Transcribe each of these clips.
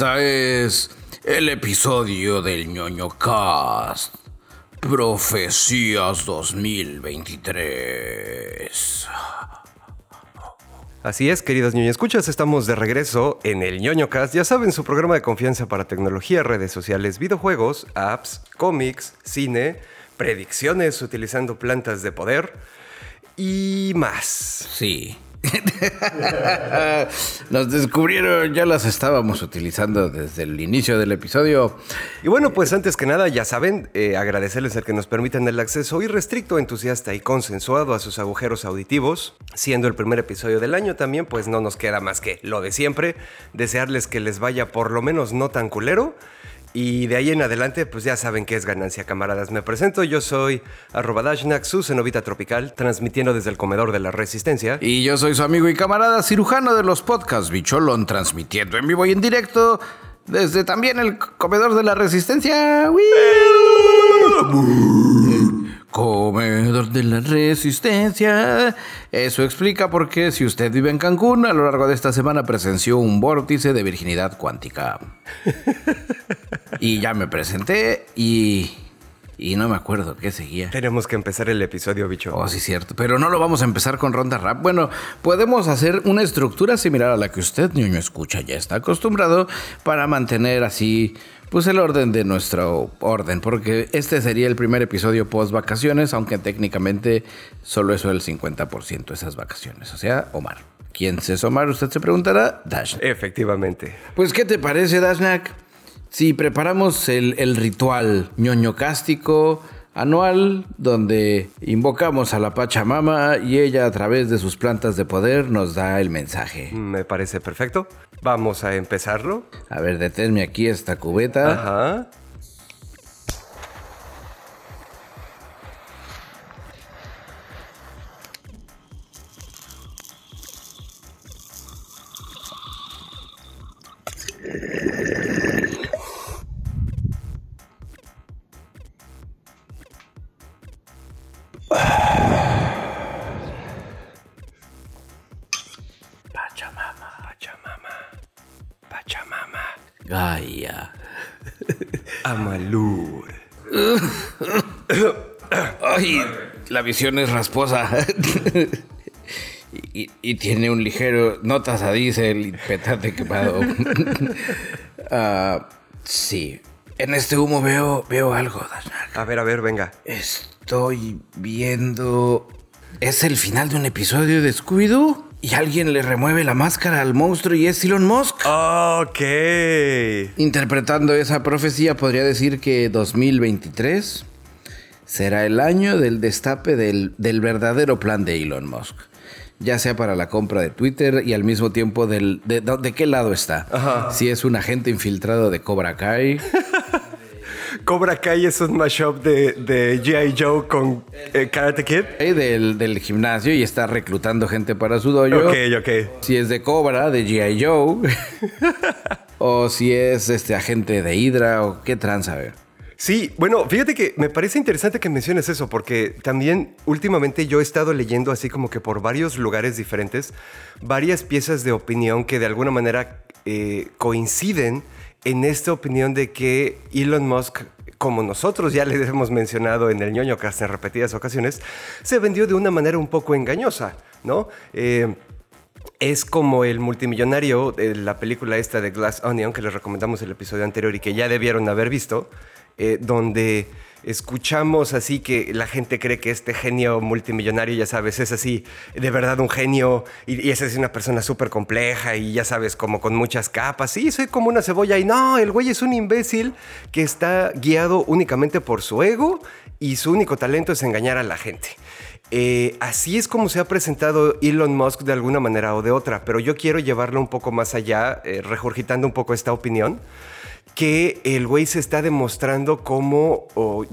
Esta es el episodio del ñoño cast. Profecías 2023. Así es, queridas ñoño escuchas, estamos de regreso en el ñoño cast. Ya saben, su programa de confianza para tecnología, redes sociales, videojuegos, apps, cómics, cine, predicciones utilizando plantas de poder y más. Sí. Nos descubrieron, ya las estábamos utilizando desde el inicio del episodio. Y bueno, pues antes que nada, ya saben, eh, agradecerles el que nos permitan el acceso irrestricto, entusiasta y consensuado a sus agujeros auditivos. Siendo el primer episodio del año también, pues no nos queda más que lo de siempre, desearles que les vaya por lo menos no tan culero. Y de ahí en adelante, pues ya saben que es ganancia, camaradas. Me presento, yo soy arroba Dashnak, su cenovita tropical, transmitiendo desde el comedor de la resistencia. Y yo soy su amigo y camarada cirujano de los podcasts Bicholón, transmitiendo en vivo y en directo desde también el comedor de la resistencia. Comedor de la Resistencia. Eso explica por qué si usted vive en Cancún, a lo largo de esta semana presenció un vórtice de virginidad cuántica. y ya me presenté y... Y no me acuerdo qué seguía. Tenemos que empezar el episodio, bicho. Oh, sí, cierto. Pero no lo vamos a empezar con ronda rap. Bueno, podemos hacer una estructura similar a la que usted, niño, escucha, ya está acostumbrado para mantener así pues el orden de nuestro orden, porque este sería el primer episodio post vacaciones, aunque técnicamente solo eso es el 50% de esas vacaciones. O sea, Omar. ¿Quién es Omar? Usted se preguntará. Dash. Efectivamente. Pues, ¿qué te parece, Dashnak? Si preparamos el, el ritual ñoño cástico anual donde invocamos a la Pachamama y ella a través de sus plantas de poder nos da el mensaje. Me parece perfecto. Vamos a empezarlo. A ver, deténme aquí esta cubeta. Ajá. La visión es rasposa. y, y tiene un ligero notas a diésel y petate quemado. Ah, sí. En este humo veo, veo algo, Dashnak. A ver, a ver, venga. Estoy viendo. Es el final de un episodio de Scooby-Doo. Y alguien le remueve la máscara al monstruo y es Elon Musk. Ok. Interpretando esa profecía, podría decir que 2023 será el año del destape del, del verdadero plan de Elon Musk. Ya sea para la compra de Twitter y al mismo tiempo del, de, de- de qué lado está. Ajá. Si es un agente infiltrado de Cobra Kai. Cobra Kai es un mashup de, de G.I. Joe con eh, Karate Kid. del, del gimnasio y está reclutando gente para su dojo. Ok, ok. Si es de Cobra, de G.I. Joe. o si es este agente de Hydra o qué tranza, a ver. Sí, bueno, fíjate que me parece interesante que menciones eso, porque también últimamente yo he estado leyendo así como que por varios lugares diferentes, varias piezas de opinión que de alguna manera eh, coinciden en esta opinión de que Elon Musk, como nosotros ya les hemos mencionado en el ñoño cast en repetidas ocasiones, se vendió de una manera un poco engañosa, ¿no? Eh, es como el multimillonario de la película esta de Glass Onion, que les recomendamos el episodio anterior y que ya debieron haber visto, eh, donde escuchamos así que la gente cree que este genio multimillonario, ya sabes, es así, de verdad un genio y, y es así una persona súper compleja y ya sabes, como con muchas capas. Sí, soy como una cebolla y no, el güey es un imbécil que está guiado únicamente por su ego y su único talento es engañar a la gente. Eh, así es como se ha presentado Elon Musk de alguna manera o de otra, pero yo quiero llevarlo un poco más allá, eh, regurgitando un poco esta opinión. Que el güey se está demostrando como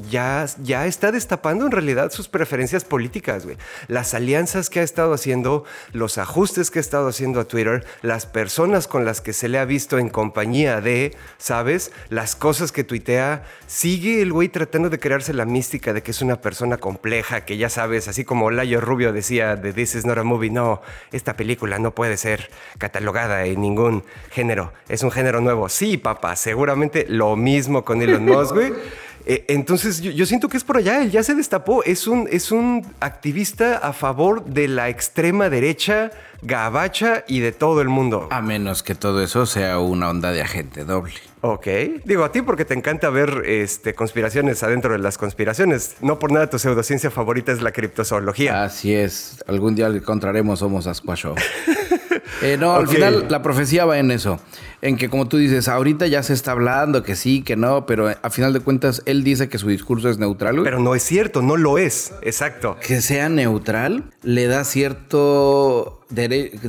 ya, ya está destapando en realidad sus preferencias políticas. Las alianzas que ha estado haciendo, los ajustes que ha estado haciendo a Twitter, las personas con las que se le ha visto en compañía de, ¿sabes? Las cosas que tuitea. Sigue el güey tratando de crearse la mística de que es una persona compleja, que ya sabes, así como Layo Rubio decía de This is not a movie, no, esta película no puede ser catalogada en ningún género. Es un género nuevo. Sí, papá, seguro seguramente lo mismo con Elon Musk, güey. Eh, entonces yo, siento que es por allá, él ya se destapó, es un, es un activista a favor de la extrema derecha, gabacha y de todo el mundo. A menos que todo eso sea una onda de agente doble. Ok, digo a ti porque te encanta ver este, conspiraciones adentro de las conspiraciones. No por nada tu pseudociencia favorita es la criptozoología. Así es, algún día le encontraremos Somos Asquasho. Eh, no, al final la profecía va en eso. En que, como tú dices, ahorita ya se está hablando que sí, que no, pero a final de cuentas él dice que su discurso es neutral. Pero no es cierto, no lo es. Exacto. Que sea neutral le da cierto.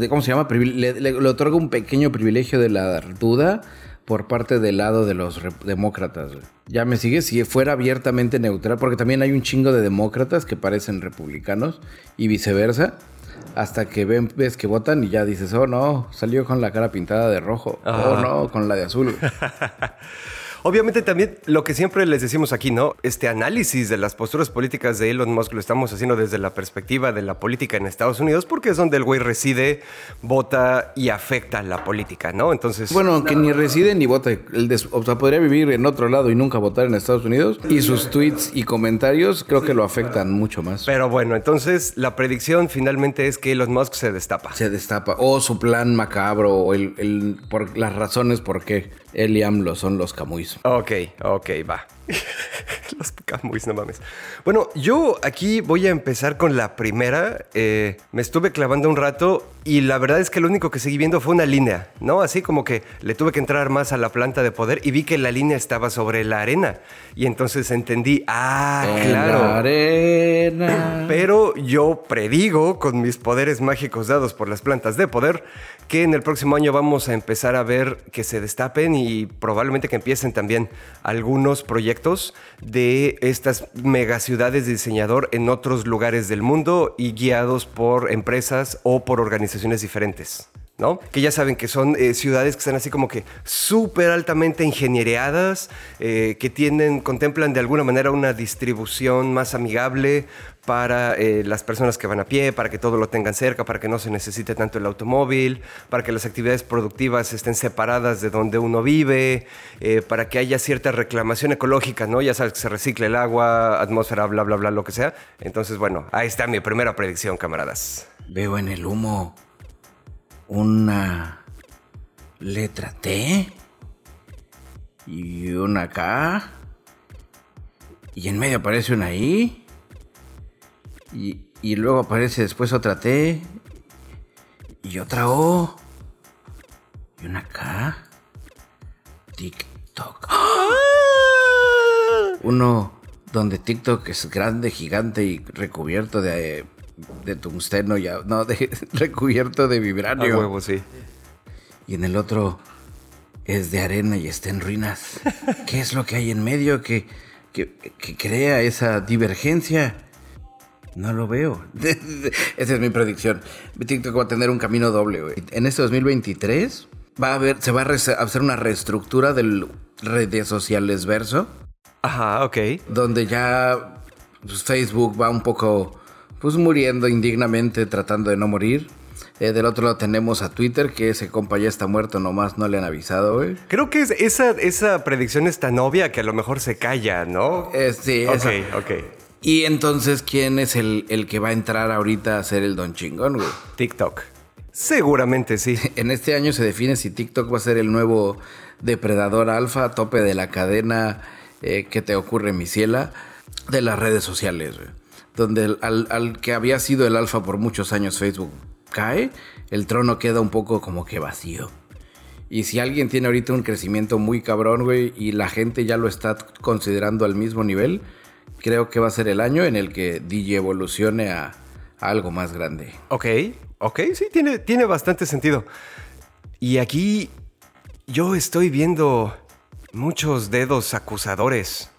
¿Cómo se llama? Le, otorga un pequeño privilegio de la duda por parte del lado de los demócratas. Ya me sigue, si fuera abiertamente neutral, porque también hay un chingo de demócratas que parecen republicanos y viceversa hasta que ven, ves que votan y ya dices, oh no, salió con la cara pintada de rojo, oh no, con la de azul. Obviamente también lo que siempre les decimos aquí, ¿no? Este análisis de las posturas políticas de Elon Musk lo estamos haciendo desde la perspectiva de la política en Estados Unidos porque es donde el güey reside, vota y afecta la política, ¿no? Entonces... Bueno, que ni reside ni vota. o sea, podría vivir en otro lado y nunca votar en Estados Unidos. Y sus tweets y comentarios creo que lo afectan mucho más. Pero bueno, entonces la predicción finalmente es que Elon Musk se destapa. Se destapa. O su plan macabro, o el, por las razones por qué él y AMLO son los camuis. Ok, ok, va. Los Camuys, no mames. Bueno, yo aquí voy a empezar con la primera. Eh, me estuve clavando un rato y la verdad es que lo único que seguí viendo fue una línea, ¿no? Así como que le tuve que entrar más a la planta de poder y vi que la línea estaba sobre la arena. Y entonces entendí, ah, claro. La arena. Pero yo predigo con mis poderes mágicos dados por las plantas de poder que en el próximo año vamos a empezar a ver que se destapen y probablemente que empiecen también algunos proyectos de estas megaciudades de diseñador en otros lugares del mundo y guiados por empresas o por organizaciones diferentes. ¿no? Que ya saben que son eh, ciudades que están así como que súper altamente ingeniereadas, eh, que tienen, contemplan de alguna manera una distribución más amigable para eh, las personas que van a pie, para que todo lo tengan cerca, para que no se necesite tanto el automóvil, para que las actividades productivas estén separadas de donde uno vive, para que haya cierta reclamación ecológica, ¿no? Ya sabes que se recicle el agua, atmósfera, bla, bla, bla, lo que sea. Entonces, bueno, ahí está mi primera predicción, camaradas. Veo en el humo una letra T y una K y en medio aparece una I y, luego aparece después otra T y otra O y una K. TikTok. ¡Ah! Uno donde TikTok es grande, gigante y recubierto de de tungsteno ya, no, de, recubierto de vibranio. A huevo, sí. Y en el otro es de arena y está en ruinas. ¿Qué es lo que hay en medio que, que, crea esa divergencia? No lo veo. Esa es mi predicción. TikTok va a tener un camino doble, güey. En este 2023 va a haber, se va a hacer una reestructura del redes sociales verso. Ajá, ok. Donde ya pues, Facebook va un poco pues muriendo indignamente tratando de no morir. Eh, del otro lado tenemos a Twitter, que ese compa ya está muerto, nomás no le han avisado, güey. Creo que esa, esa predicción es tan obvia que a lo mejor se calla, ¿no? Eh, sí, Ok, ok. Y entonces, ¿quién es el, el, que va a entrar ahorita a ser el don chingón, güey? TikTok. Seguramente sí. En este año se define si TikTok va a ser el nuevo depredador alfa a tope de la cadena eh, que te ocurre, mi ciela, de las redes sociales, güey donde al, que había sido el alfa por muchos años Facebook cae, el trono queda un poco como que vacío. Y si alguien tiene ahorita un crecimiento muy cabrón, güey, y la gente ya lo está considerando al mismo nivel, creo que va a ser el año en el que DJ evolucione a, algo más grande. Ok, ok, sí, tiene, tiene bastante sentido. Y aquí yo estoy viendo muchos dedos acusadores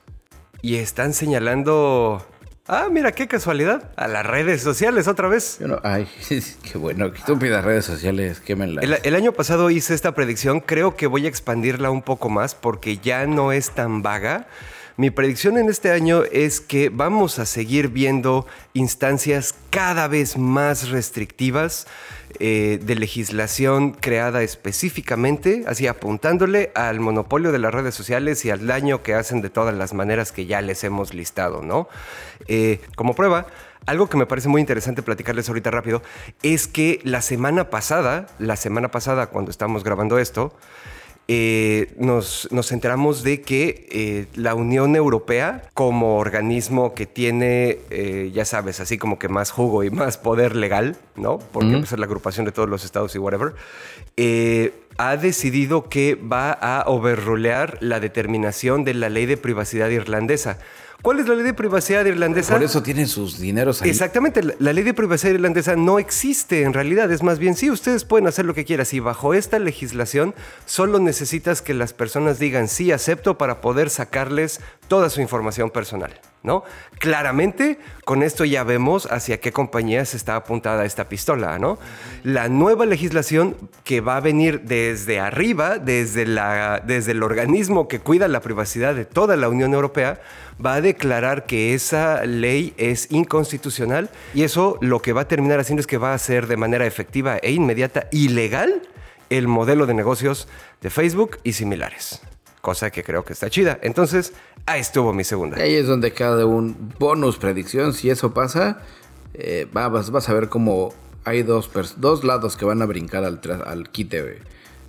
y están señalando Ah, mira, qué casualidad. A las redes sociales otra vez. ay, qué bueno, qué estúpidas redes sociales, quémenlas. El, el año pasado hice esta predicción, creo que voy a expandirla un poco más porque ya no es tan vaga. Mi predicción en este año es que vamos a seguir viendo instancias cada vez más restrictivas eh, de legislación creada específicamente, así apuntándole al monopolio de las redes sociales y al daño que hacen de todas las maneras que ya les hemos listado, ¿no? Eh, como prueba, algo que me parece muy interesante platicarles ahorita rápido es que la semana pasada, la semana pasada cuando estamos grabando esto, eh, nos, enteramos de que eh, la Unión Europea, como organismo que tiene, eh, ya sabes, así como que más jugo y más poder legal, ¿no? Porque es la agrupación de todos los estados y whatever, ha decidido que va a overrulear la determinación de la ley de privacidad irlandesa. ¿Cuál es la ley de privacidad irlandesa? Por eso tienen sus dineros ahí. Exactamente, la, ley de privacidad irlandesa no existe en realidad, es más bien, sí, ustedes pueden hacer lo que quieran, y bajo esta legislación solo necesitas que las personas digan sí, acepto para poder sacarles toda su información personal. ¿No? Claramente, con esto ya vemos hacia qué compañías está apuntada esta pistola, ¿no? La nueva legislación que va a venir desde arriba, desde, desde el organismo que cuida la privacidad de toda la Unión Europea, va a declarar que esa ley es inconstitucional y eso lo que va a terminar haciendo es que va a hacer de manera efectiva e inmediata ilegal el modelo de negocios de Facebook y similares. Cosa que creo que está chida. Entonces, ahí estuvo mi segunda. Ahí es donde cada un bonus predicción. Si eso pasa, eh, vas, a ver cómo hay dos, dos lados que van a brincar al, al quite.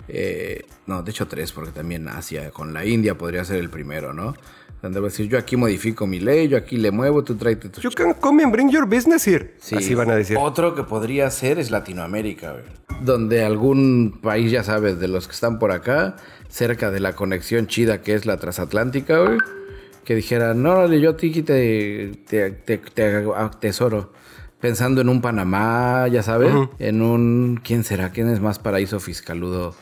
Eh, no, de hecho tres, porque también Asia con la India podría ser el primero, ¿no? Donde va a decir, yo aquí modifico mi ley, yo aquí le muevo, tú tráete tu... You can come and bring your business here. Sí. Así van a decir. Otro que podría ser es Latinoamérica, güey. Donde algún país, ya sabes, de los que están por acá, cerca de la conexión chida que es la transatlántica, güey, que dijera, no, yo a ti te, te, te, tesoro. Pensando en un Panamá, ya sabes, en un... ¿Quién será? ¿Quién es más paraíso fiscaludo?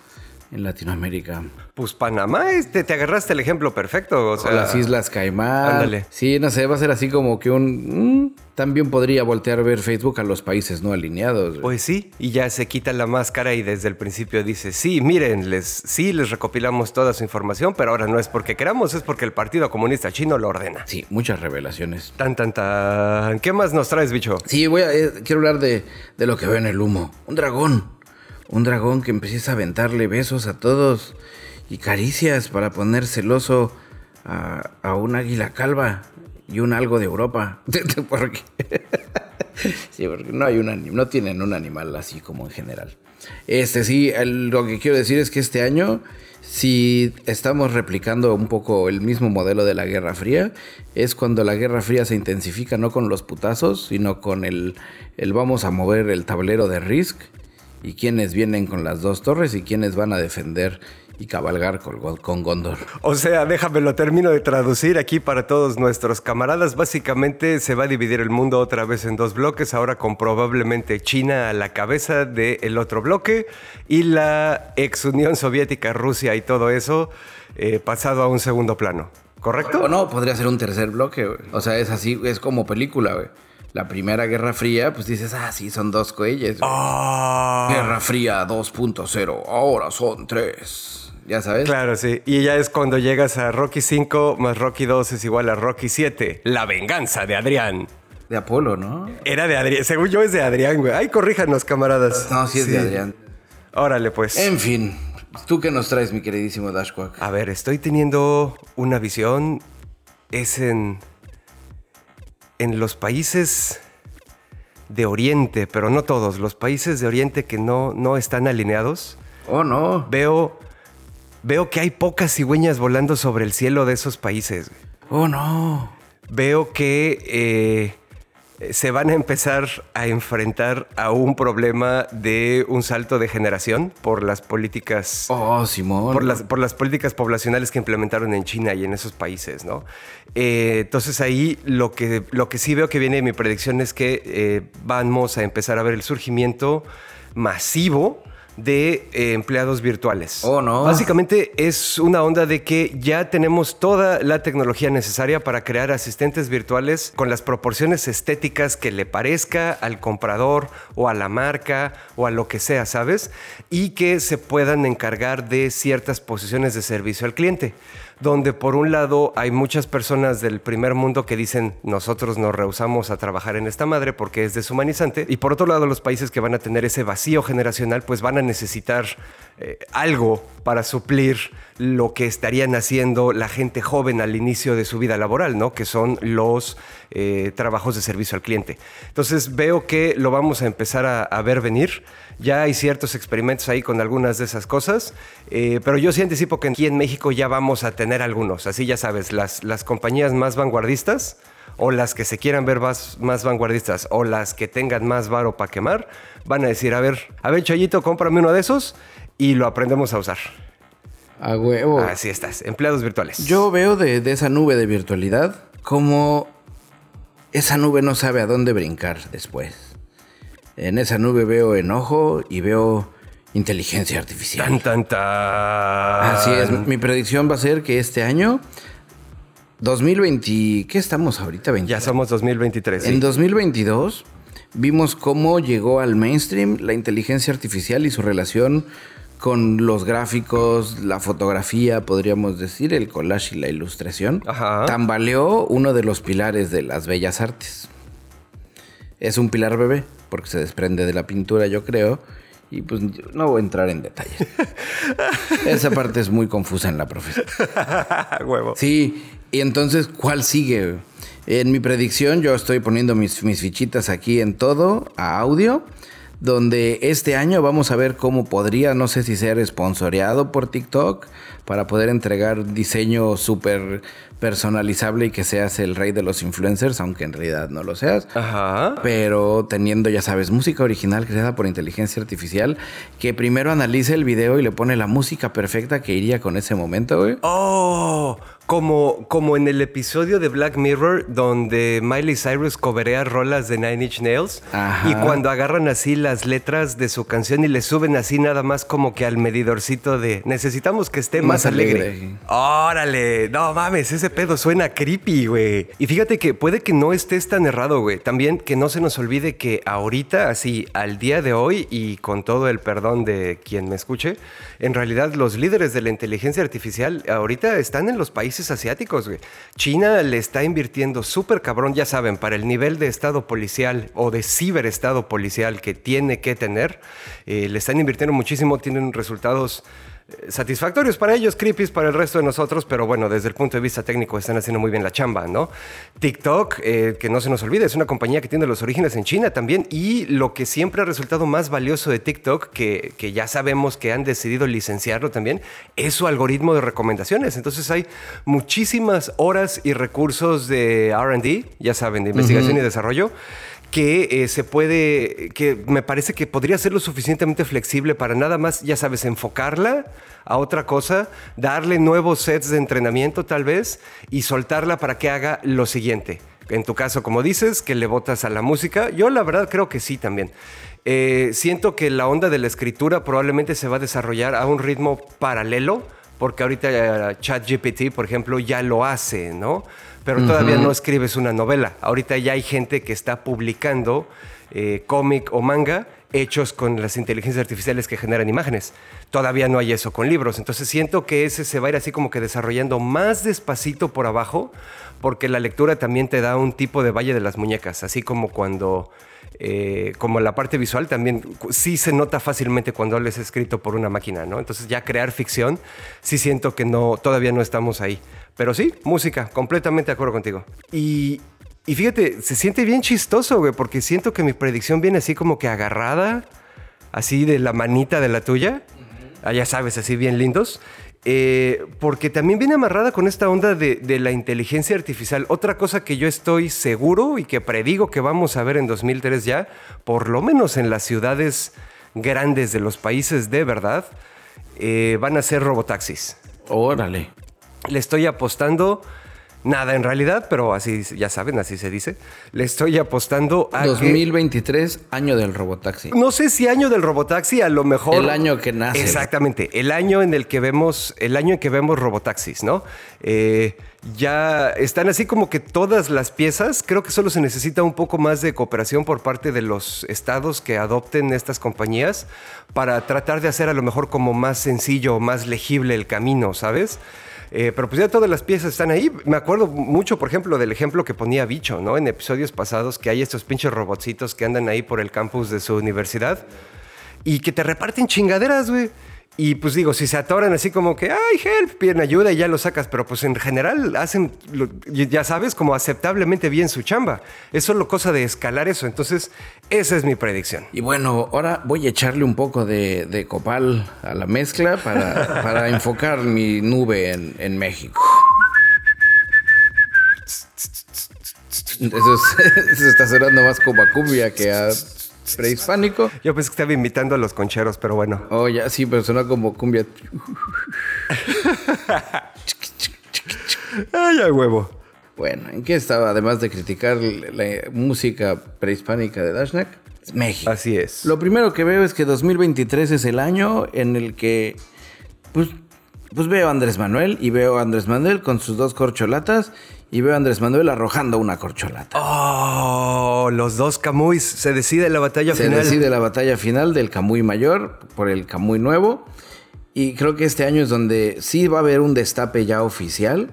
En Latinoamérica? Pues Panamá, este, te agarraste el ejemplo perfecto. O, sea, las Islas Caimán. Ándale. Sí, no sé, va a ser así como que un... Mm, también podría voltear a ver Facebook a los países no alineados. Pues sí, y ya se quita la máscara y desde el principio dice, sí, miren, les, sí, les recopilamos toda su información, pero ahora no es porque queramos, es porque el Partido Comunista Chino lo ordena. Sí, muchas revelaciones. Tan, tan, tan. ¿Qué más nos traes, bicho? Sí, voy a, eh, quiero hablar de, de lo que veo en el humo. Un dragón un dragón que empieza a aventarle besos a todos y caricias para poner celoso a, un águila calva y un algo de Europa. porque, sí, porque no hay un no tienen un animal así como en general. Este sí, lo que quiero decir es que este año, si estamos replicando un poco el mismo modelo de la Guerra Fría, es cuando la Guerra Fría se intensifica no con los putazos, sino con el, el vamos a mover el tablero de Risk y quiénes vienen con las dos torres y quiénes van a defender y cabalgar con, con Gondor. O sea, déjame lo termino de traducir aquí para todos nuestros camaradas. Básicamente se va a dividir el mundo otra vez en dos bloques, ahora con probablemente China a la cabeza del otro bloque y la ex Unión Soviética, Rusia y todo eso eh, pasado a un segundo plano. ¿Correcto? O no, podría ser un tercer bloque. O sea, es así, es como película, güey la Primera Guerra Fría, pues dices, ah, sí, son dos cuelles. Ah. Guerra Fría 2.0, ahora son tres. ¿Ya sabes? Claro, sí. Y ya es cuando llegas a Rocky 5 más Rocky 2 es igual a Rocky 7. La venganza de Adrián. De Apolo, ¿no? Era de Adrián. Según yo es de Adrián, güey. Ay, corríjanos, camaradas. No, sí es de Adrián. Órale, pues. En fin. ¿Tú qué nos traes, mi queridísimo Dashquack? A ver, estoy teniendo una visión. Es en en los países de Oriente, pero no todos, los países de Oriente que no, no están alineados. Oh, no. Veo, veo que hay pocas cigüeñas volando sobre el cielo de esos países. Oh, no. Veo que eh, se van a empezar a enfrentar a un problema de un salto de generación por las políticas. Oh, Simón. Por las, por las políticas poblacionales que implementaron en China y en esos países, ¿no? Eh, entonces ahí lo que, lo que sí veo que viene de mi predicción es que eh, vamos a empezar a ver el surgimiento masivo de eh, empleados virtuales. Oh, no. Básicamente es una onda de que ya tenemos toda la tecnología necesaria para crear asistentes virtuales con las proporciones estéticas que le parezca al comprador o a la marca o a lo que sea, ¿sabes? Y que se puedan encargar de ciertas posiciones de servicio al cliente donde por un lado hay muchas personas del primer mundo que dicen nosotros nos rehusamos a trabajar en esta madre porque es deshumanizante y por otro lado los países que van a tener ese vacío generacional pues van a necesitar eh, algo para suplir lo que estarían haciendo la gente joven al inicio de su vida laboral, ¿no? Que son los eh, trabajos de servicio al cliente. Entonces veo que lo vamos a empezar a, ver venir. Ya hay ciertos experimentos ahí con algunas de esas cosas, eh, pero yo sí anticipo que aquí en México ya vamos a tener algunos. Así ya sabes, las, las compañías más vanguardistas o las que se quieran ver más, más vanguardistas o las que tengan más varo para quemar, van a decir, a ver, a ver, Chayito, cómprame uno de esos y lo aprendemos a usar. A huevo. Así estás, empleados virtuales. Yo veo de, esa nube de virtualidad como esa nube no sabe a dónde brincar después. En esa nube veo enojo y veo inteligencia artificial. Tan, tan, tan. Así es. Mi predicción va a ser que este año, 2020, ¿qué estamos ahorita? Ya somos 2023. En 2022 vimos cómo llegó al mainstream la inteligencia artificial y su relación con los gráficos, la fotografía, podríamos decir, el collage y la ilustración, tambaleó uno de los pilares de las bellas artes. Es un pilar bebé, porque se desprende de la pintura, yo creo, y pues no voy a entrar en detalles. Esa parte es muy confusa en la profesión. Huevo. Sí, y entonces, ¿cuál sigue? En mi predicción, yo estoy poniendo mis, mis fichitas aquí en todo, a audio donde este año vamos a ver cómo podría, no sé si ser esponsoreado por TikTok para poder entregar diseño súper personalizable y que seas el rey de los influencers, aunque en realidad no lo seas. Ajá. Pero teniendo, ya sabes, música original creada por inteligencia artificial, que primero analice el video y le pone la música perfecta que iría con ese momento, güey. Oh, como, como en el episodio de Black Mirror donde Miley Cyrus coberea rolas de Nine Inch Nails y cuando agarran así las letras de su canción y le suben así nada más como que al medidorcito de necesitamos que esté más, alegre. Órale, no mames, ese pedo suena creepy, güey. Y fíjate que puede que no estés tan errado, güey. También que no se nos olvide que ahorita, así, al día de hoy y con todo el perdón de quien me escuche, en realidad los líderes de la inteligencia artificial ahorita están en los países asiáticos, güey. China le está invirtiendo súper cabrón, ya saben, para el nivel de estado policial o de ciberestado policial que tiene que tener. Eh, le están invirtiendo muchísimo, tienen resultados satisfactorios para ellos, creepy para el resto de nosotros, pero bueno, desde el punto de vista técnico están haciendo muy bien la chamba, ¿no? TikTok, eh, que no se nos olvide, es una compañía que tiene los orígenes en China también y lo que siempre ha resultado más valioso de TikTok, que, que ya sabemos que han decidido licenciarlo también, es su algoritmo de recomendaciones. Entonces hay muchísimas horas y recursos de RD, ya saben, de investigación y desarrollo que eh, se puede, que me parece que podría ser lo suficientemente flexible para nada más, ya sabes, enfocarla a otra cosa, darle nuevos sets de entrenamiento tal vez y soltarla para que haga lo siguiente. En tu caso, como dices, que le botas a la música, yo la verdad creo que sí también. Eh, siento que la onda de la escritura probablemente se va a desarrollar a un ritmo paralelo, porque ahorita eh, ChatGPT, por ejemplo, ya lo hace, ¿no? Pero todavía no escribes una novela. Ahorita ya hay gente que está publicando eh, cómic o manga hechos con las inteligencias artificiales que generan imágenes. Todavía no hay eso con libros. Entonces siento que ese se va a ir así como que desarrollando más despacito por abajo, porque la lectura también te da un tipo de valle de las muñecas, así como cuando... Eh, como la parte visual también sí se nota fácilmente cuando es escrito por una máquina, ¿no? Entonces ya crear ficción sí siento que no todavía no estamos ahí. Pero sí, música, completamente de acuerdo contigo. Y, fíjate, se siente bien chistoso, güey, porque siento que mi predicción viene así como que agarrada, así de la manita de la tuya. Ah, ya sabes, así bien lindos. Eh, porque también viene amarrada con esta onda de, de, la inteligencia artificial. Otra cosa que yo estoy seguro y que predigo que vamos a ver en 2003 ya, por lo menos en las ciudades grandes de los países de verdad, eh, van a ser robotaxis. Órale le estoy apostando nada en realidad, pero así, ya saben, así se dice. Le estoy apostando a que- 2023, año del robotaxi. no sé si año del robotaxi, a lo mejor. El año que nace. Exactamente, el año en el que vemos, el año en que vemos robotaxis, ¿no? Eh, ya están así como que todas las piezas. Creo que solo se necesita un poco más de cooperación por parte de los estados que adopten estas compañías para tratar de hacer a lo mejor como más sencillo, más legible el camino, ¿sabes? Eh, pero pues ya todas las piezas están ahí. Me acuerdo mucho, por ejemplo, del ejemplo que ponía Bicho, ¿no? En episodios pasados, que hay estos pinches robotcitos que andan ahí por el campus de su universidad y que te reparten chingaderas, güey. Y pues digo, si se atoran así como que, ay, help, piden ayuda y ya lo sacas, pero pues en general hacen, ya sabes, como aceptablemente bien su chamba. Es solo cosa de escalar eso. Entonces, esa es mi predicción. Y bueno, ahora voy a echarle un poco de, de copal a la mezcla para, para enfocar mi nube en, en México. Eso, es- eso está sonando más como a cumbia que a prehispánico. Yo pensé que estaba invitando a los concheros, pero bueno. Oh, ya sí, pero suena como cumbia. Ay, a huevo. Bueno, ¿en qué estaba? Además de criticar la música prehispánica de Dashnak, México. Así es. Lo primero que veo es que 2023 es el año en el que, pues, pues veo a Andrés Manuel y veo a Andrés Manuel con sus dos corcholatas y veo a Andrés Manuel arrojando una corcholata. Oh, los dos Camuys. Se decide la batalla Se final. decide la batalla final del Camuy mayor por el Camuy nuevo y creo que este año es donde sí va a haber un destape ya oficial.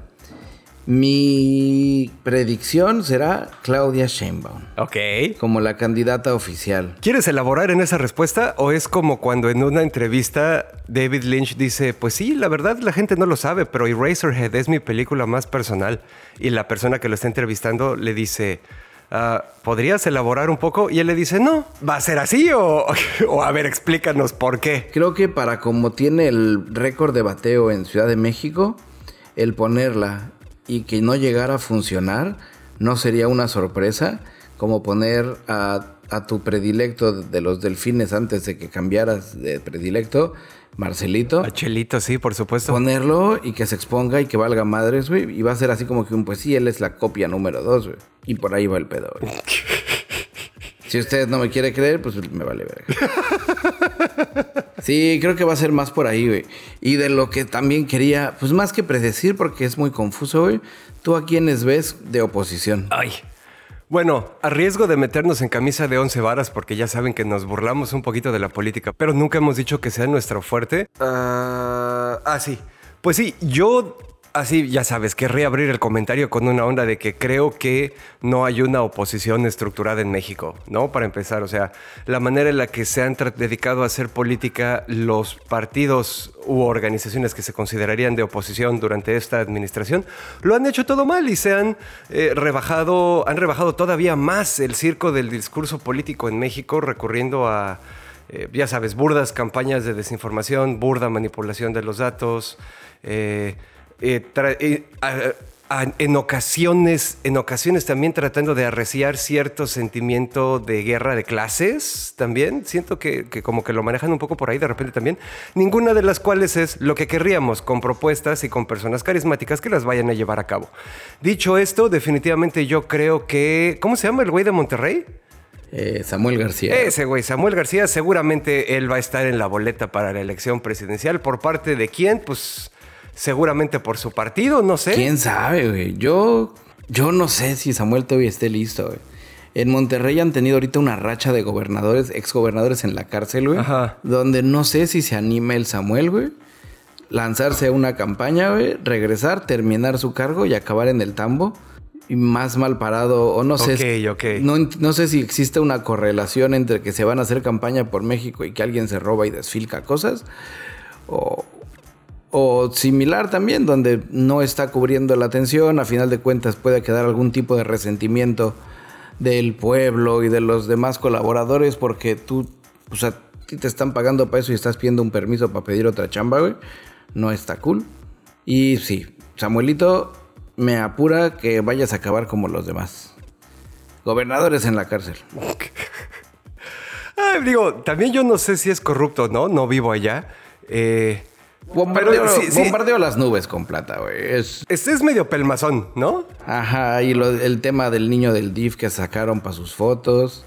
Mi predicción será Claudia Sheinbaum Ok. como la candidata oficial. ¿Quieres elaborar en esa respuesta o es como cuando en una entrevista David Lynch dice, pues sí, la verdad la gente no lo sabe, pero Eraserhead es mi película más personal y la persona que lo está entrevistando le dice, "Ah, ¿podrías elaborar un poco? Y él le dice, no, ¿va a ser así o, o a ver, explícanos por qué? Creo que para como tiene el récord de bateo en Ciudad de México, el ponerla y que no llegara a funcionar no sería una sorpresa como poner a, a tu predilecto de los delfines antes de que cambiaras de predilecto, Marcelito. A Chelito, sí, por supuesto. Ponerlo y que se exponga y que valga madres, güey. Y va a ser así como que un, pues sí, él es la copia número dos, güey. Y por ahí va el pedo, güey. Si usted no me quiere creer, pues me vale verga. Sí, creo que va a ser más por ahí, güey. Y de lo que también quería, pues más que predecir, porque es muy confuso, güey. ¿Tú a quiénes ves de oposición? Ay. Bueno, a riesgo de meternos en camisa de once varas, porque ya saben que nos burlamos un poquito de la política, pero nunca hemos dicho que sea nuestro fuerte. ah, ah, sí. Pues sí, yo así, ya sabes, querría abrir el comentario con una onda de que creo que no hay una oposición estructurada en México, ¿no? Para empezar, o sea, la manera en la que se han dedicado a hacer política los partidos u organizaciones que se considerarían de oposición durante esta administración, lo han hecho todo mal y se han eh, rebajado, han rebajado todavía más el circo del discurso político en México, recurriendo a, eh, ya sabes, burdas campañas de desinformación, burda manipulación de los datos, eh, eh, eh, a- a- en ocasiones, en ocasiones también tratando de arreciar cierto sentimiento de guerra de clases, también siento que, que como que lo manejan un poco por ahí de repente también, ninguna de las cuales es lo que querríamos con propuestas y con personas carismáticas que las vayan a llevar a cabo. Dicho esto, definitivamente yo creo que, ¿cómo se llama el güey de Monterrey? Eh, Samuel García. Ese güey, Samuel García, seguramente él va a estar en la boleta para la elección presidencial. ¿Por parte de quién? Pues seguramente por su partido, no sé. ¿Quién sabe, güey? Yo, yo no sé si Samuel todavía esté listo, güey. En Monterrey han tenido ahorita una racha de gobernadores, exgobernadores en la cárcel, güey. Ajá. Donde no sé si se anime el Samuel, güey. Lanzarse a una campaña, güey. Regresar, terminar su cargo y acabar en el tambo. Y más mal parado, o no sé. Ok, ok. No, no sé si existe una correlación entre que se van a hacer campaña por México y que alguien se roba y desfilca cosas. O, o similar también, donde no está cubriendo la atención, a final de cuentas puede quedar algún tipo de resentimiento del pueblo y de los demás colaboradores porque tú, o sea, te están pagando para eso y estás pidiendo un permiso para pedir otra chamba, güey. No está cool. Y sí, Samuelito, me apura que vayas a acabar como los demás. Gobernadores en la cárcel. Ay, digo, también yo no sé si es corrupto, ¿no? No vivo allá. Eh, Bombardeo, Pero sí, sí. bombardeo las nubes con plata, güey. Es, Este es medio pelmazón, ¿no? ajá, y lo- el tema del niño del DIF que sacaron para sus fotos.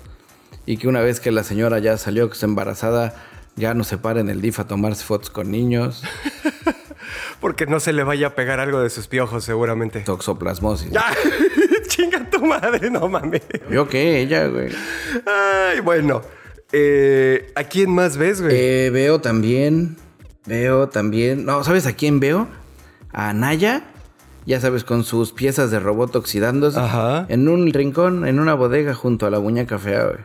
Y que una vez que la señora ya salió que está embarazada, ya no se para en el DIF a tomarse fotos con niños. Porque no se le vaya a pegar algo de sus piojos, seguramente. Toxoplasmosis. ¡Ya! ¡Chinga tu madre! No mames. ¿Yo qué? Ella, güey. Ay, bueno. Eh, ¿A quién más ves, güey? Eh, veo también. Veo también. No, ¿sabes a quién veo? A Naya. Ya sabes, con sus piezas de robot oxidándose. Ajá. En un rincón, en una bodega junto a la muñeca fea, güey.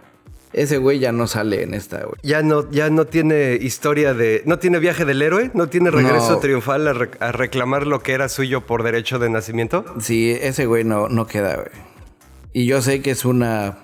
Ese güey ya no sale en esta, güey. Ya no, ya no tiene historia de. No tiene viaje del héroe, no tiene regreso No. triunfal a, re- a reclamar lo que era suyo por derecho de nacimiento. Sí, ese güey no, no queda, güey. Y yo sé que es una.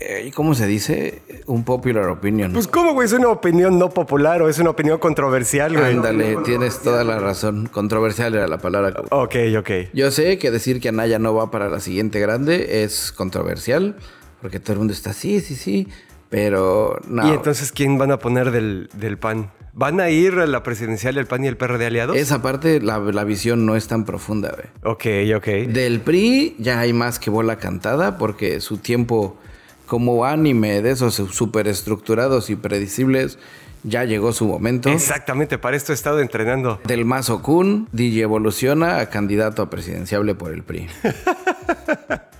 Eh, ¿Cómo se dice? Un popular opinion. Pues, ¿cómo, güey? ¿Es una opinión no popular o es una opinión controversial, güey? Ándale, tienes toda la razón. Controversial era la palabra. Ok, ok. Yo sé que decir que Anaya no va para la siguiente grande es controversial, porque todo el mundo está sí, sí, sí, pero no. ¿Y entonces quién van a poner del, del PAN? ¿Van a ir a la presidencial el PAN y el PRD aliados? Esa parte, la, la visión no es tan profunda, güey. Ok, ok. Del PRI ya hay más que bola cantada, porque su tiempo como anime de esos súper estructurados y predecibles ya llegó su momento. Exactamente, para esto he estado entrenando. Del Mazo Kun, DJ evoluciona a candidato a presidenciable por el PRI.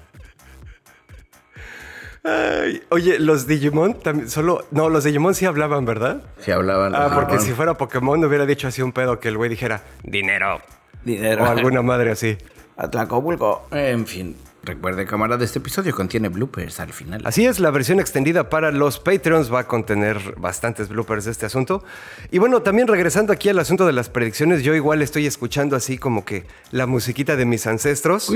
Ay, oye, los Digimon también solo. No, los Digimon sí hablaban, ¿verdad? Si hablaban. Ah, porque si fuera Pokémon hubiera dicho así un pedo que el güey dijera dinero Dinero. o alguna madre así. Atlacomulco. En fin, recuerde, camarada, este episodio contiene bloopers al final. Así es, la versión extendida para los Patreons va a contener bastantes bloopers de este asunto. Y bueno, también regresando aquí al asunto de las predicciones, yo igual estoy escuchando así como que la musiquita de mis ancestros.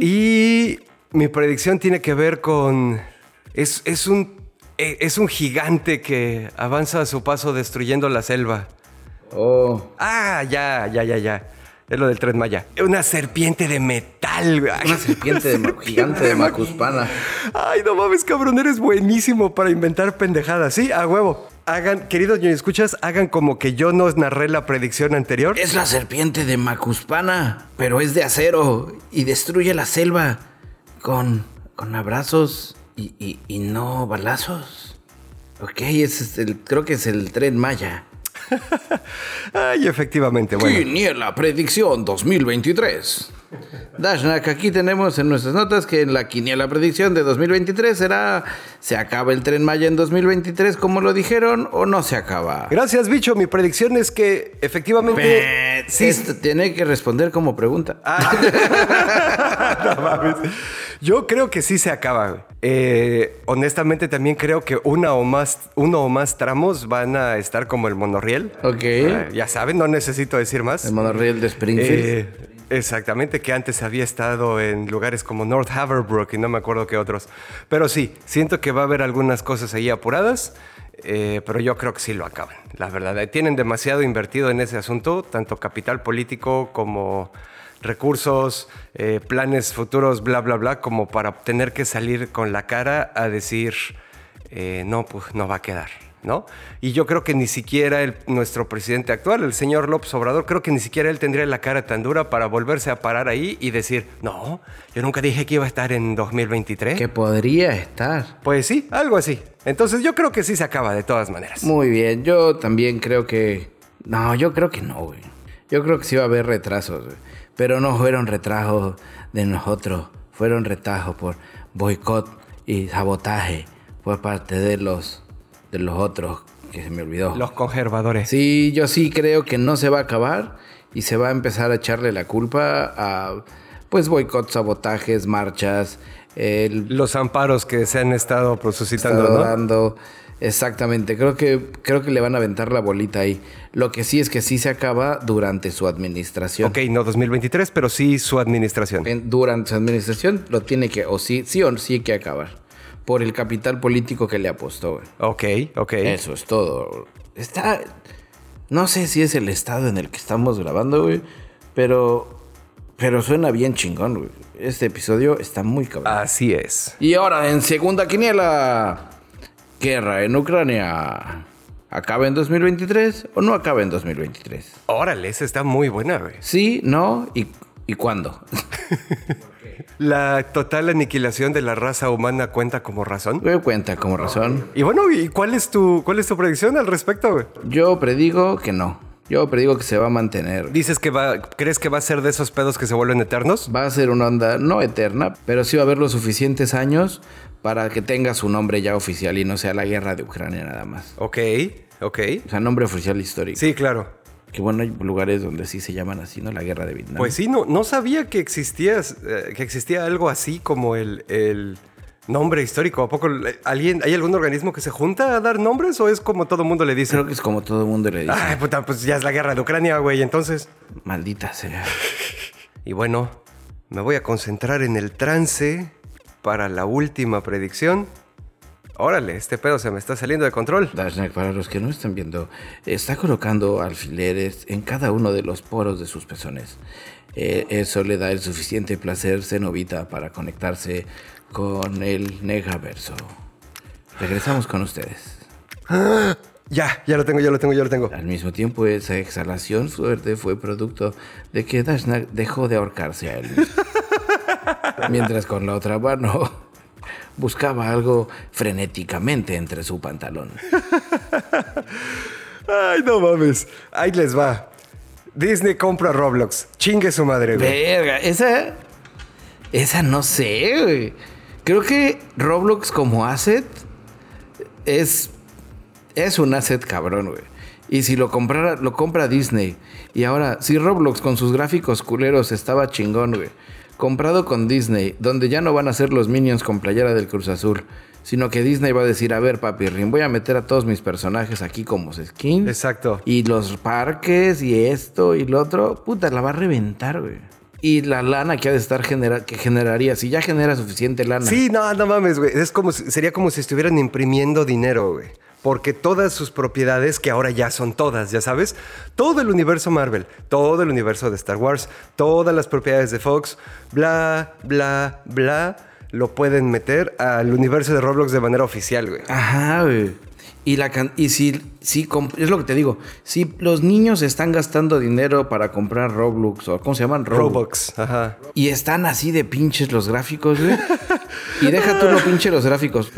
Y mi predicción tiene que ver con... Es, es un, eh, es un gigante que avanza a su paso destruyendo la selva. Oh, Ah, ya, ya, ya, ya. Es lo del tren Maya. Una serpiente de metal. güey. una serpiente de gigante de Macuspana. Ay, no mames, cabrón, eres buenísimo para inventar pendejadas. Sí, a huevo. Hagan, queridos escuchas, hagan como que yo no narré la predicción anterior. Es la serpiente de Macuspana, pero es de acero y destruye la selva con, con abrazos y, y- y no balazos. Ok, es el, creo que es el tren Maya. Ay, efectivamente, bueno. Quiniela Predicción 2023. Dashnak, aquí tenemos en nuestras notas que en la Quiniela Predicción de 2023 será ¿se acaba el tren Maya en 2023 como lo dijeron o no se acaba? Gracias, bicho. Mi predicción es que efectivamente. Sí, esto tiene que responder como pregunta. No mames. Yo creo que sí se acaba. Eh, honestamente, también creo que una o más, uno o más tramos van a estar como el monorriel. Ok. Ya saben, no necesito decir más. El monorriel de Springfield. Eh, exactamente, que antes había estado en lugares como North Haverbrook y no me acuerdo qué otros. Pero sí, siento que va a haber algunas cosas ahí apuradas, eh, pero yo creo que sí lo acaban, la verdad. Tienen demasiado invertido en ese asunto, tanto capital político como recursos, eh, planes futuros, bla, bla, bla, como para tener que salir con la cara a decir, eh, no, pues no va a quedar. ¿No? Y yo creo que ni siquiera el- nuestro presidente actual, el señor López Obrador, creo que ni siquiera él tendría la cara tan dura para volverse a parar ahí y decir, no, yo nunca dije que iba a estar en 2023. Que podría estar. Pues sí, algo así. Entonces yo creo que sí se acaba de todas maneras. Muy bien, yo también creo que... No, yo creo que no, güey. Yo creo que sí va a haber retrasos, güey. Pero no fueron retrasos de nosotros. Fueron retrasos por boicot y sabotaje por parte de los, de los otros, que se me olvidó. Los conservadores. Sí, yo sí creo que no se va a acabar y se va a empezar a echarle la culpa a, pues, boicot, sabotajes, marchas, el Los amparos que se han estado suscitando, estado ¿no? dando. Exactamente, creo que, creo que le van a aventar la bolita ahí. Lo que sí es que sí se acaba durante su administración. Ok, no 2023, pero sí su administración. En- durante su administración lo tiene que, o sí, sí o sí que acabar. Por el capital político que le apostó. güey. Ok, ok. Eso es todo. Está. No sé si es el estado en el que estamos grabando, güey. Pero. Pero suena bien chingón, güey. Este episodio está muy cabrón. Así es. Y ahora, en segunda quiniela. Guerra en Ucrania. ¿Acaba en 2023 o no acaba en 2023? Órale, esa está muy buena, güey. Sí, no y, y cuándo. ¿La total aniquilación de la raza humana cuenta como razón? Cuenta como razón. Y bueno, ¿y cuál es tu, cuál es tu predicción al respecto, güey? Yo predigo que no. Yo predigo que se va a mantener. Dices que va, ¿crees que va a ser de esos pedos que se vuelven eternos? Va a ser una onda no eterna, pero sí va a haber los suficientes años para que tenga su nombre ya oficial y no sea la guerra de Ucrania nada más. Ok, ok. O sea, nombre oficial histórico. Sí, claro. Que bueno, hay lugares donde sí se llaman así, ¿no? La guerra de Vietnam. Pues sí, no, no sabía que existía, eh, que existía algo así como el, el nombre histórico. ¿A poco alguien, hay algún organismo que se junta a dar nombres o es como todo mundo le dice? Creo que es como todo mundo le dice. Ay, puta, pues ya es la guerra de Ucrania, güey, entonces. Maldita sea. Y bueno, me voy a concentrar en el trance para la última predicción. Órale, este pedo se me está saliendo de control. Dashnak, para los que no están viendo, está colocando alfileres en cada uno de los poros de sus pezones. Eh, eso le da el suficiente placer cenovita para conectarse con el negaverso. Regresamos con ustedes. Ya, ya lo tengo, ya lo tengo, ya lo tengo. Al mismo tiempo, esa exhalación fuerte fue producto de que Dashnak dejó de ahorcarse a él. mismo. Mientras con la otra mano buscaba algo frenéticamente entre su pantalón. Ay, no mames. Ahí les va. Disney compra Roblox. Chingue su madre, güey. Verga, esa. Esa no sé, güey. Creo que Roblox como asset es. Es un asset cabrón, güey. Y si lo comprara, lo compra Disney. Y ahora, si Roblox con sus gráficos culeros estaba chingón, güey. Comprado con Disney, donde ya no van a ser los minions con playera del Cruz Azul. Sino que Disney va a decir, a ver, papi, Rin, voy a meter a todos mis personajes aquí como skins. Exacto. Y los parques y esto y lo otro, puta, la va a reventar, güey. Y la lana que ha de estar genera que generaría, si ya genera suficiente lana. Sí, no, no mames, güey. Es como, si- sería como si estuvieran imprimiendo dinero, güey. Porque todas sus propiedades, que ahora ya son todas, ya sabes, todo el universo Marvel, todo el universo de Star Wars, todas las propiedades de Fox, bla, bla, bla, lo pueden meter al universo de Roblox de manera oficial, güey. Ajá, güey. Y, la can- y si, si es lo que te digo, si los niños están gastando dinero para comprar Roblox o ¿cómo se llaman? Robux. Robux, ajá. Y están así de pinches los gráficos, güey. y deja tú lo pinche los gráficos.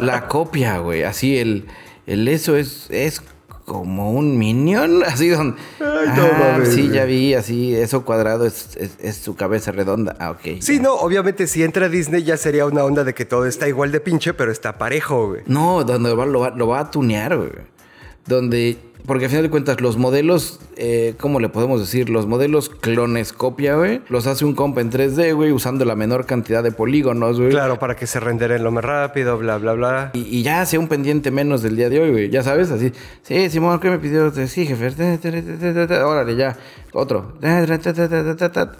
La copia, güey. Así el, el eso es, es como un minion. Así donde. Ay, no ah, mames, sí, güey. ya vi, así, eso cuadrado es, es- es su cabeza redonda. Ah, ok. Sí, ya. no, obviamente si entra Disney ya sería una onda de que todo está igual de pinche, pero está parejo, güey. No, donde va- lo, va, lo va a tunear, güey. Donde. Porque al final de cuentas, los modelos, eh, ¿cómo le podemos decir? Los modelos clones copia, güey. Los hace un compa en 3D, güey, usando la menor cantidad de polígonos, güey. Claro, para que se renderen lo más rápido, bla, bla, bla. Y, y ya sea un pendiente menos del día de hoy, güey. Ya sabes, así. Sí, Simón, ¿qué me pidió? Sí, jefe. Órale, ya. Otro.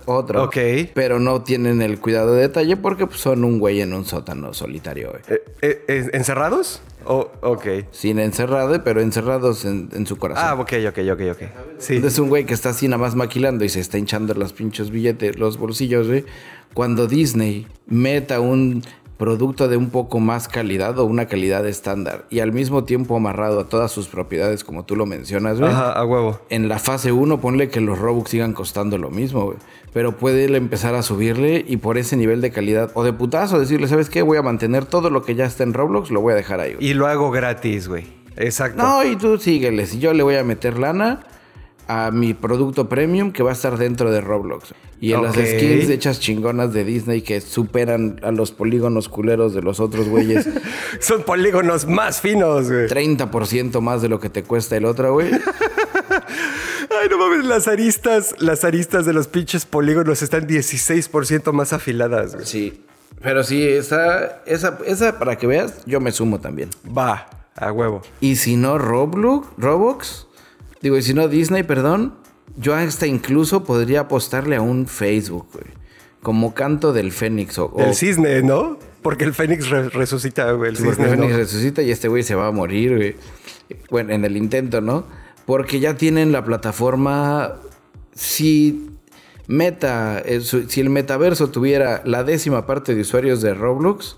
Otro. Ok. Pero no tienen el cuidado de detalle porque pues, son un güey en un sótano solitario, güey. Eh, eh, eh, ¿Encerrados? Oh, ok. Sin encerrado, pero encerrados en, en su corazón. Ah, ok, ok, ok, ok. Sí. Es un güey que está así nada más maquilando y se está hinchando los pinchos billetes, los bolsillos, güey. Cuando Disney meta un producto de un poco más calidad o una calidad estándar y al mismo tiempo amarrado a todas sus propiedades, como tú lo mencionas, güey. Ajá, a huevo. En la fase 1 ponle que los Robux sigan costando lo mismo, güey. Pero puede él empezar a subirle y por ese nivel de calidad o de putazo decirle, ¿sabes qué? Voy a mantener todo lo que ya está en Roblox, lo voy a dejar ahí, güey. Y lo hago gratis, güey. Exacto. No, y tú síguele. Si yo le voy a meter lana a mi producto premium que va a estar dentro de Roblox. Y en las skins hechas chingonas de Disney que superan a los polígonos culeros de los otros güeyes Son polígonos más finos, güey. 30% más de lo que te cuesta el otro, güey. Ay, no mames, las aristas, las aristas de los pinches polígonos están 16% más afiladas, güey. Sí. Pero sí, esa, esa, esa, para que veas, yo me sumo también. Va, a huevo. Y si no Roblox, Roblox, digo, y si no Disney, perdón, yo hasta incluso podría apostarle a un Facebook, güey. Como canto del Fénix o, El cisne, ¿no? Porque el Fénix re- resucita, güey. El porque cisne, Fénix ¿no? resucita y este güey se va a morir, güey. Bueno, en el intento, ¿no? Porque ya tienen la plataforma. Si Meta, eh, si el metaverso tuviera la décima parte de usuarios de Roblox,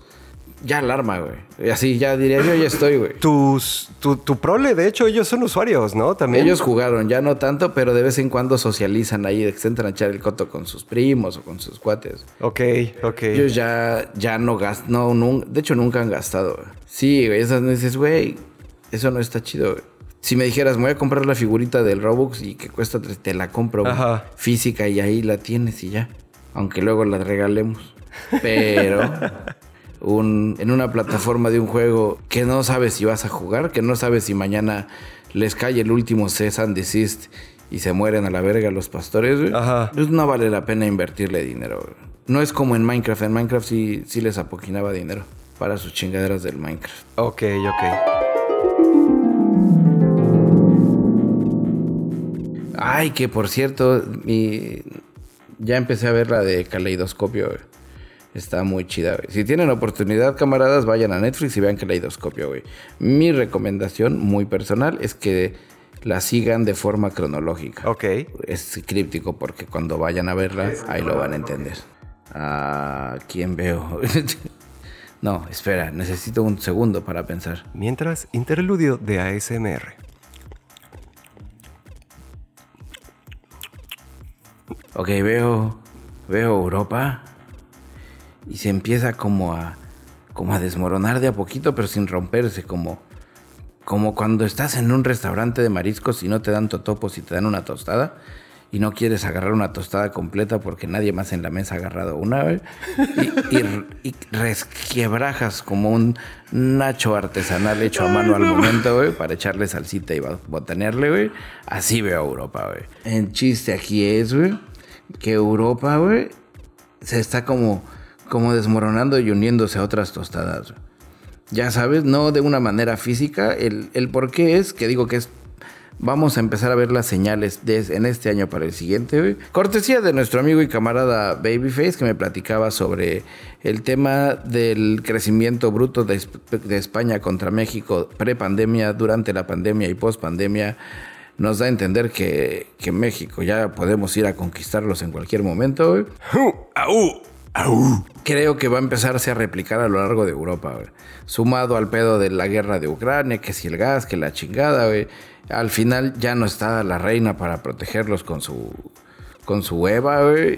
ya alarma, güey. Así, ya diría yo, ya estoy, güey. Tus, tu, tu prole, de hecho, ellos son usuarios, ¿no? También. Ellos jugaron, ya no tanto, pero de vez en cuando socializan ahí, se entran a echar el coto con sus primos o con sus cuates. Ok, ok. Ellos ya, ya no gastan, no, nun- de hecho nunca han gastado. güey. Sí, güey, esas no dices, güey, eso no está chido, güey. Si me dijeras, me voy a comprar la figurita del Robux y que cuesta tres, te la compro güey, física y ahí la tienes y ya. Aunque luego la regalemos. Pero un, en una plataforma de un juego que no sabes si vas a jugar, que no sabes si mañana les cae el último cease and desist y se mueren a la verga los pastores, güey, Ajá. pues no vale la pena invertirle dinero. güey. No es como en Minecraft. En Minecraft sí, sí les apoquinaba dinero para sus chingaderas del Minecraft. Ok, ok. Ay, que por cierto, mi... ya empecé a ver la de Caleidoscopio. güey. Está muy chida, güey. Si tienen oportunidad, camaradas, vayan a Netflix y vean Caleidoscopio, güey. Mi recomendación muy personal es que la sigan de forma cronológica. Ok. Es críptico porque cuando vayan a verla, ahí lo van a entender. ¿A quién veo? no, espera, necesito un segundo para pensar. Mientras, interludio de ASMR. Ok, veo, veo Europa y se empieza como a, como a desmoronar de a poquito, pero sin romperse, como, como cuando estás en un restaurante de mariscos y no te dan totopos y te dan una tostada y no quieres agarrar una tostada completa porque nadie más en la mesa ha agarrado una, güey, y, y- y resquebrajas como un nacho artesanal hecho a mano al momento, güey, para echarle salsita y botanearle, güey. Así veo a Europa, güey. El chiste aquí es, güey, que Europa, güey, se está como, como desmoronando y uniéndose a otras tostadas. Ya sabes, no de una manera física. El, el por qué es que digo que es. Vamos a empezar a ver las señales en este año para el siguiente. Cortesía de nuestro amigo y camarada Babyface que me platicaba sobre el tema del crecimiento bruto de, Esp- de España contra México pre-pandemia, durante la pandemia y post-pandemia. Nos da a entender que, que México ya podemos ir a conquistarlos en cualquier momento. Creo que va a empezarse a replicar a lo largo de Europa, güey. Sumado al pedo de la guerra de Ucrania, que si el gas, que la chingada, güey. Al final ya no está la reina para protegerlos con su con su Eva, güey.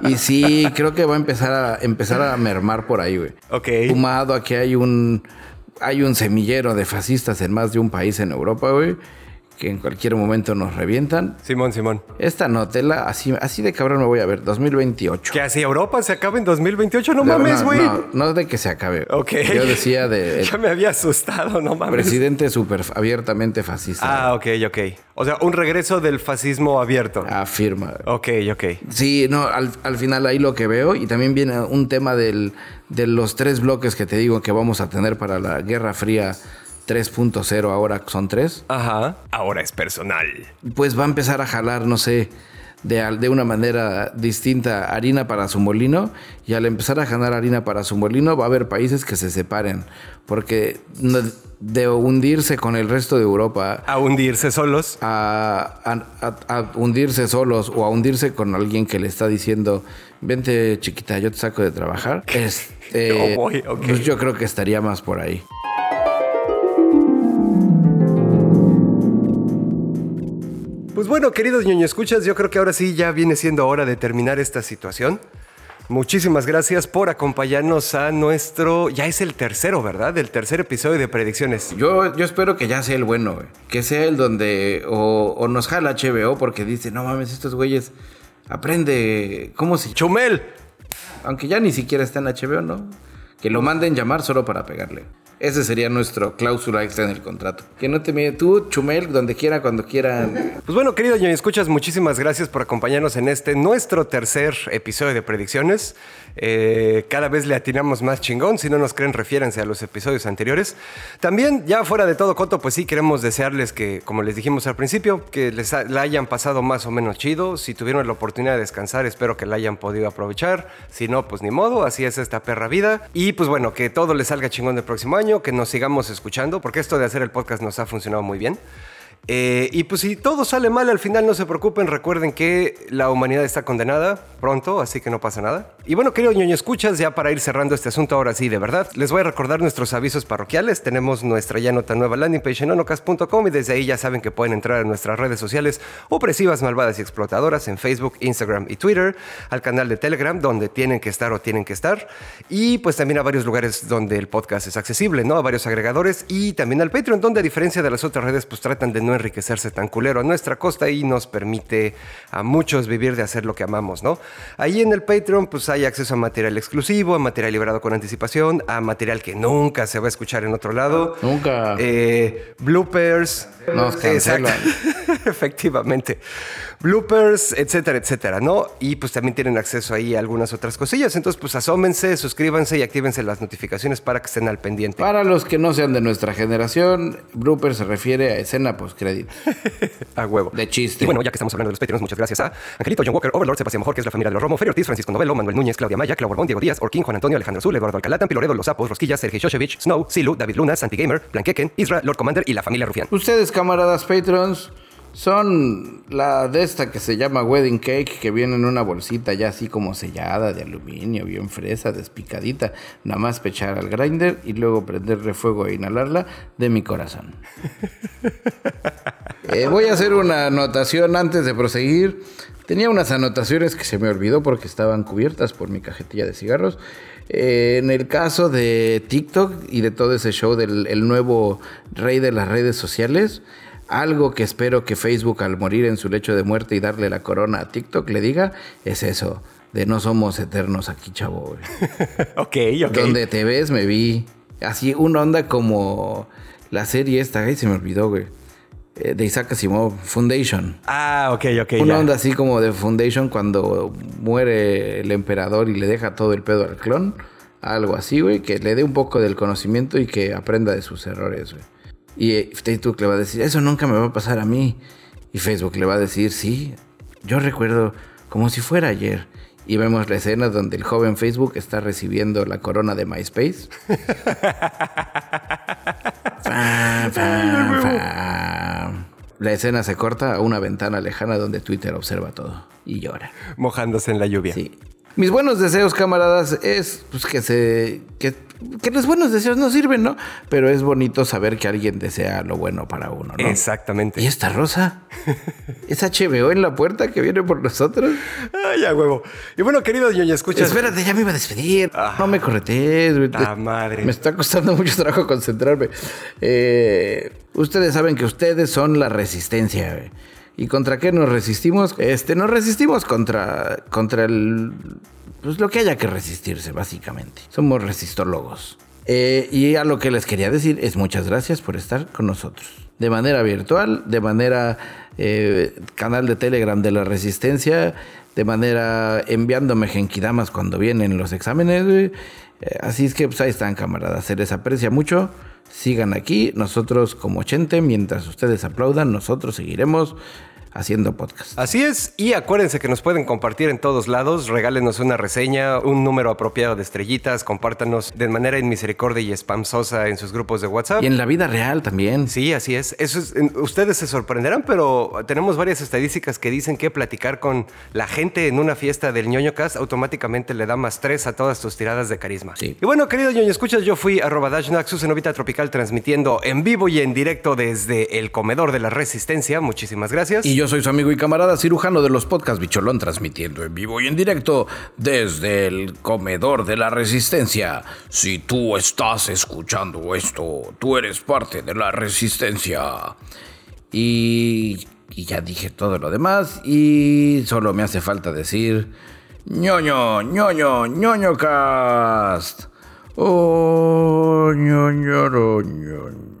y sí, creo que va a empezar a empezar a mermar por ahí, güey. Ok. Sumado a que hay un hay un semillero de fascistas en más de un país en Europa, güey, que en cualquier momento nos revientan. Simón, Simón. Esta notela, así, así de cabrón me voy a ver, 2028. ¿Que así Europa se acaba en 2028? No, No, mames, no, güey. No, no de que se acabe. Ok. Yo decía de el Ya me había asustado, no mames. presidente súper abiertamente fascista. Ah, ok, ok. O sea, un regreso del fascismo abierto. Afirma. Ok, ok. Sí, no, al, al final ahí lo que veo, y también viene un tema del, de los tres bloques que te digo que vamos a tener para la Guerra Fría 3.0, ahora son tres, Ajá. Ahora es personal. pues va a empezar a jalar, no sé, de, de una manera distinta harina para su molino, y al empezar a jalar harina para su molino va a haber países que se separen, porque de hundirse con el resto de Europa A hundirse solos. a, a- a- a hundirse solos o a hundirse con alguien que le está diciendo, vente chiquita, yo te saco de trabajar, este, Yo voy, ok. pues yo creo que estaría más por ahí. Pues bueno, queridos ñoño escuchas, yo creo que ahora sí ya viene siendo hora de terminar esta situación. Muchísimas gracias por acompañarnos a nuestro. Ya es el tercero, ¿verdad? El tercer episodio de predicciones. Yo, yo espero que ya sea el bueno, güey. que sea el donde o, o nos jala HBO porque dice, no mames, estos güeyes aprende, ¿cómo se ¡Chumel! Aunque ya ni siquiera está en HBO, ¿no? Que lo manden llamar solo para pegarle. Ese sería nuestro cláusula extra en el contrato. Que no te mide tú, Chumel, donde quiera, cuando quieran. Pues bueno, querido ñoño escuchas, muchísimas gracias por acompañarnos en este nuestro tercer episodio de predicciones. Eh, cada vez le atinamos más chingón. Si no nos creen, refiérense a los episodios anteriores. También, ya fuera de todo coto, pues sí queremos desearles que, como les dijimos al principio, que les la hayan pasado más o menos chido. Si tuvieron la oportunidad de descansar, espero que la hayan podido aprovechar. Si no, pues ni modo, así es esta perra vida. Y pues bueno, que todo les salga chingón el próximo año, que nos sigamos escuchando, porque esto de hacer el podcast nos ha funcionado muy bien. Eh, y pues si todo sale mal al final, no se preocupen, recuerden que la humanidad está condenada pronto, así que no pasa nada. Y bueno, querido ñoño, escuchas, ya para ir cerrando este asunto ahora sí, de verdad, les voy a recordar nuestros avisos parroquiales. Tenemos nuestra ya nota nueva landing page en onocast.com y desde ahí ya saben que pueden entrar a nuestras redes sociales opresivas, malvadas y explotadoras en Facebook, Instagram y Twitter, al canal de Telegram, donde tienen que estar o tienen que estar, y pues también a varios lugares donde el podcast es accesible, ¿no? A varios agregadores y también al Patreon, donde a diferencia de las otras redes, pues tratan de no enriquecerse tan culero a nuestra costa y nos permite a muchos vivir de hacer lo que amamos, ¿no? Ahí en el Patreon pues hay acceso a material exclusivo, a material liberado con anticipación, a material que nunca se va a escuchar en otro lado. Nunca. Eh, bloopers. Nos cancelan. Efectivamente. Bloopers, etcétera, etcétera, ¿no? Y pues también tienen acceso ahí a algunas otras cosillas. Entonces, pues asómense, suscríbanse y actívense las notificaciones para que estén al pendiente. Para los que no sean de nuestra generación, blooper se refiere a escena post-crédito. a huevo. De chiste. Y bueno, ya que estamos hablando de los Patreons, muchas gracias a Angelito, John Walker, Overlord, Sebastián Mejor, que es la familia de los Romo, Ferio Ortiz, Francisco Novelo, Manuel Núñez, Claudia Maya, Clau Borbón, Diego Díaz, Orquín, Juan Antonio, Alejandro Azul, Eduardo Alcalá, Tampi Loredo, Los Sapos, Rosquilla, Sergio Shoshevich, Snow, Silu, David Luna, Santi Gamer, Blanqueken, Isra, Lord Commander y la familia Rufián. Ustedes, camaradas Patrons, son la de esta que se llama Wedding Cake, que viene en una bolsita ya así como sellada de aluminio, bien fresa, despicadita. Nada más pechar al grinder y luego prenderle fuego e inhalarla de mi corazón. Eh, voy a hacer una anotación antes de proseguir. Tenía unas anotaciones que se me olvidó porque estaban cubiertas por mi cajetilla de cigarros. Eh, en el caso de TikTok y de todo ese show del el nuevo rey de las redes sociales, algo que espero que Facebook al morir en su lecho de muerte y darle la corona a TikTok le diga es eso, de no somos eternos aquí, chavo. ok, ok. Donde te ves me vi. Así una onda como la serie esta, ahí se me olvidó, güey. Eh, de Isaac Asimov, Foundation. Ah, ok, ok. Una ya. onda así como de Foundation cuando muere el emperador y le deja todo el pedo al clon. Algo así, güey, que le dé un poco del conocimiento y que aprenda de sus errores, güey. Y eh, Facebook le va a decir, eso nunca me va a pasar a mí. Y Facebook le va a decir, sí, yo recuerdo como si fuera ayer. Y vemos la escena donde el joven Facebook está recibiendo la corona de MySpace. La escena se corta a una ventana lejana donde Twitter observa todo y llora. Mojándose en la lluvia. Sí. Mis buenos deseos, camaradas, es pues, que se. Que, que los buenos deseos no sirven, ¿no? Pero es bonito saber que alguien desea lo bueno para uno, ¿no? Exactamente. ¿Y esta rosa? ¿Es HBO en la puerta que viene por nosotros? Ay, ya, huevo. Y bueno, querido ñoño, escuchas. Espérate, ya me iba a despedir. No me corretees, güey. Ah, madre. Me está costando mucho trabajo concentrarme. Eh, ustedes saben que ustedes son la resistencia, güey. ¿Y contra qué nos resistimos? Este, nos resistimos contra, contra el, pues lo que haya que resistirse, básicamente. Somos resistólogos. Eh, y a lo que les quería decir es muchas gracias por estar con nosotros. De manera virtual, de manera eh, canal de Telegram de la Resistencia, de manera enviándome genkidamas cuando vienen los exámenes. Eh, así es que pues ahí están, camaradas. Se les aprecia mucho. Sigan aquí. Nosotros como Chente, mientras ustedes aplaudan, nosotros seguiremos haciendo podcast. Así es, y acuérdense que nos pueden compartir en todos lados, regálenos una reseña, un número apropiado de estrellitas, compártanos de manera inmisericordia y spamsosa en sus grupos de WhatsApp. Y en la vida real también. Sí, así es. Eso es. Ustedes se sorprenderán, pero tenemos varias estadísticas que dicen que platicar con la gente en una fiesta del ñoño cast automáticamente le da más tres a todas tus tiradas de carisma. Sí. Y bueno, querido ñoño, escuchas, yo fui arroba Dashnaxus en Novita Tropical transmitiendo en vivo y en directo desde el comedor de la Resistencia. Muchísimas gracias. Y yo soy su amigo y camarada cirujano de los podcasts Bicholón, transmitiendo en vivo y en directo desde el comedor de la resistencia. Si tú estás escuchando esto, tú eres parte de la resistencia. Y, ya dije todo lo demás y solo me hace falta decir ñoño, ñoño, ñoño cast. Oh, ñoño, ñoño.